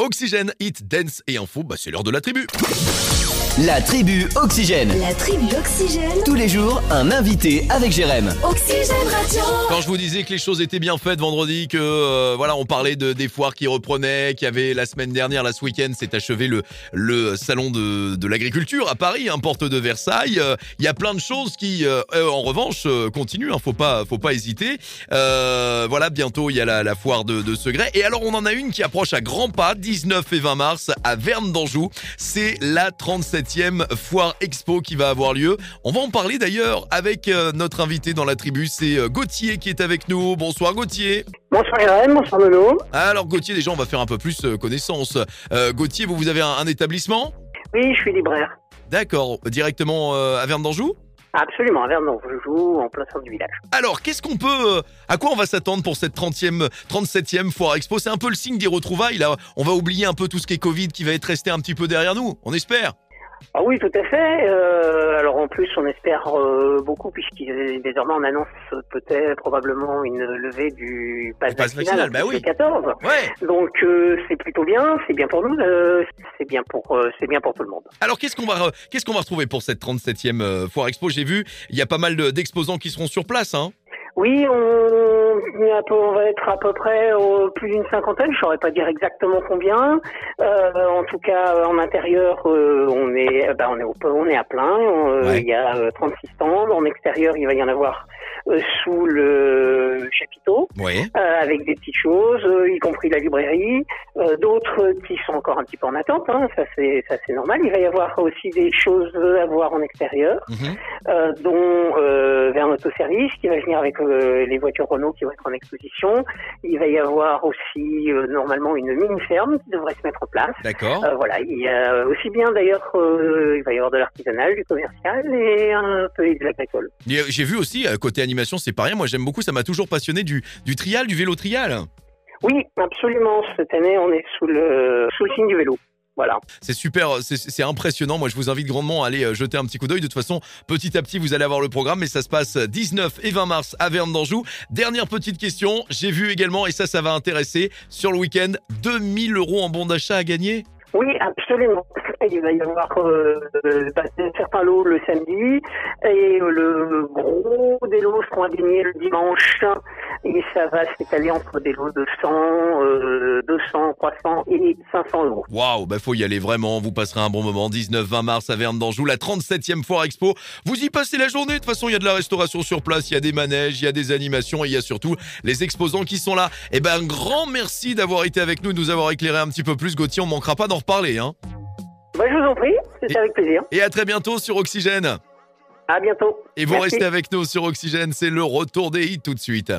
Oxygène, Hit, Dance et Info, bah c'est l'heure de la tribu. La tribu Oxygène. La tribu Oxygène. Tous les jours, un invité avec Jérém. Oxygène Radio. Quand je vous disais que les choses étaient bien faites vendredi, que euh, voilà, on parlait de des foires qui reprenaient, qu'il y avait la semaine dernière, là ce week-end, s'est achevé le le salon de, de l'agriculture à Paris, hein, porte de Versailles. Euh, Il y a plein de choses qui, euh, en revanche, euh, continuent. Hein, faut pas faut pas hésiter. Euh, voilà, bientôt il y a la, la foire de, de Segré. Et alors on en a une qui approche à grands pas, 19 et 20 mars à Verne d'Anjou. C'est la 37e foire expo qui va avoir lieu. On va en parler d'ailleurs avec euh, notre invité dans la tribu, c'est euh, Gauthier qui est avec nous. Bonsoir Gauthier. Bonsoir Irène, bonsoir Nono. Alors Gauthier, déjà on va faire un peu plus euh, connaissance. Euh, Gauthier, vous, vous avez un, un établissement? Oui, je suis libraire. D'accord, directement à Verne d'Anjou? Absolument, à Vernon, je joue en plein centre du village. Alors, qu'est-ce qu'on peut, euh, à quoi on va s'attendre pour cette 30e, 37e foire expo? C'est un peu le signe des retrouvailles. Là, on va oublier un peu tout ce qui est Covid, qui va être resté un petit peu derrière nous. On espère. Ah oui, tout à fait. Euh, alors en plus, on espère euh, beaucoup puisqu'il désormais on annonce peut-être probablement une levée du pass pass vaccinal, bah oui. 14. Ouais. Donc euh, c'est plutôt bien, c'est bien pour nous, euh, c'est bien pour euh, c'est bien pour tout le monde. Alors, qu'est-ce qu'on va, qu'est-ce qu'on va retrouver pour cette 37e euh, foire expo? J'ai vu, il y a pas mal de- d'exposants qui seront sur place. Hein. Oui, on, peu- on va être à peu près au- plus d'une cinquantaine, je saurais pas dire exactement combien. Euh, en tout cas, euh, en intérieur, euh, on est, euh, bah, on est, au- on est à plein. On, euh, Ouais. Il y a euh, 36 stands. En extérieur, il va y en avoir euh, sous le chapiteau, euh, avec des petites choses, euh, y compris la librairie. Euh, D'autres qui sont encore un petit peu en attente. Hein, ça c'est, ça c'est normal. Il va y avoir aussi des choses à voir en extérieur Mhm. euh, dont euh, vers notre service qui va venir avec euh, les voitures Renault qui vont être en exposition. Il va y avoir aussi euh, normalement une mini ferme qui devrait se mettre en place. D'accord. Euh, voilà, il y a aussi bien d'ailleurs, euh, il va y avoir de l'artisanal, du commercial et un peu de l'agricole. Euh, J'ai vu aussi, euh, côté animation, c'est pas rien. Moi, j'aime beaucoup, ça m'a toujours passionné du, du trial, du vélo trial. Oui, absolument. Cette année, on est sous le sous le signe du vélo. Voilà. C'est super, c'est- impressionnant. Moi, je vous invite grandement à aller euh, jeter un petit coup d'œil. De toute façon, petit à petit, vous allez avoir le programme, mais ça se passe 19 et 20 mars à Verne d'Anjou. Dernière petite question, j'ai vu également, et ça, ça va intéresser, sur le week-end, 2000 euros en bon d'achat à gagner. Oui, absolument. Il va y avoir euh, bah, certains lots le samedi et le gros des lots seront gagner le dimanche et ça va s'étaler entre des lots de 100, euh, 200, 300 et 500 euros. Waouh, bah faut y aller vraiment, vous passerez un bon moment. 19-20 mars à Verne d'Anjou, la 37e foire expo. Vous y passez la journée, de toute façon, il y a de la restauration sur place, il y a des manèges, il y a des animations et il y a surtout les exposants qui sont là. Eh ben, un grand merci d'avoir été avec nous, de nous avoir éclairé un petit peu plus. Gauthier, on manquera pas d'en reparler, hein. Bah, je vous en prie, c'est Et- avec plaisir. Et à très bientôt sur Oxygène. À bientôt. Et vous Merci. restez avec nous sur Oxygène, c'est le retour des hits tout de suite.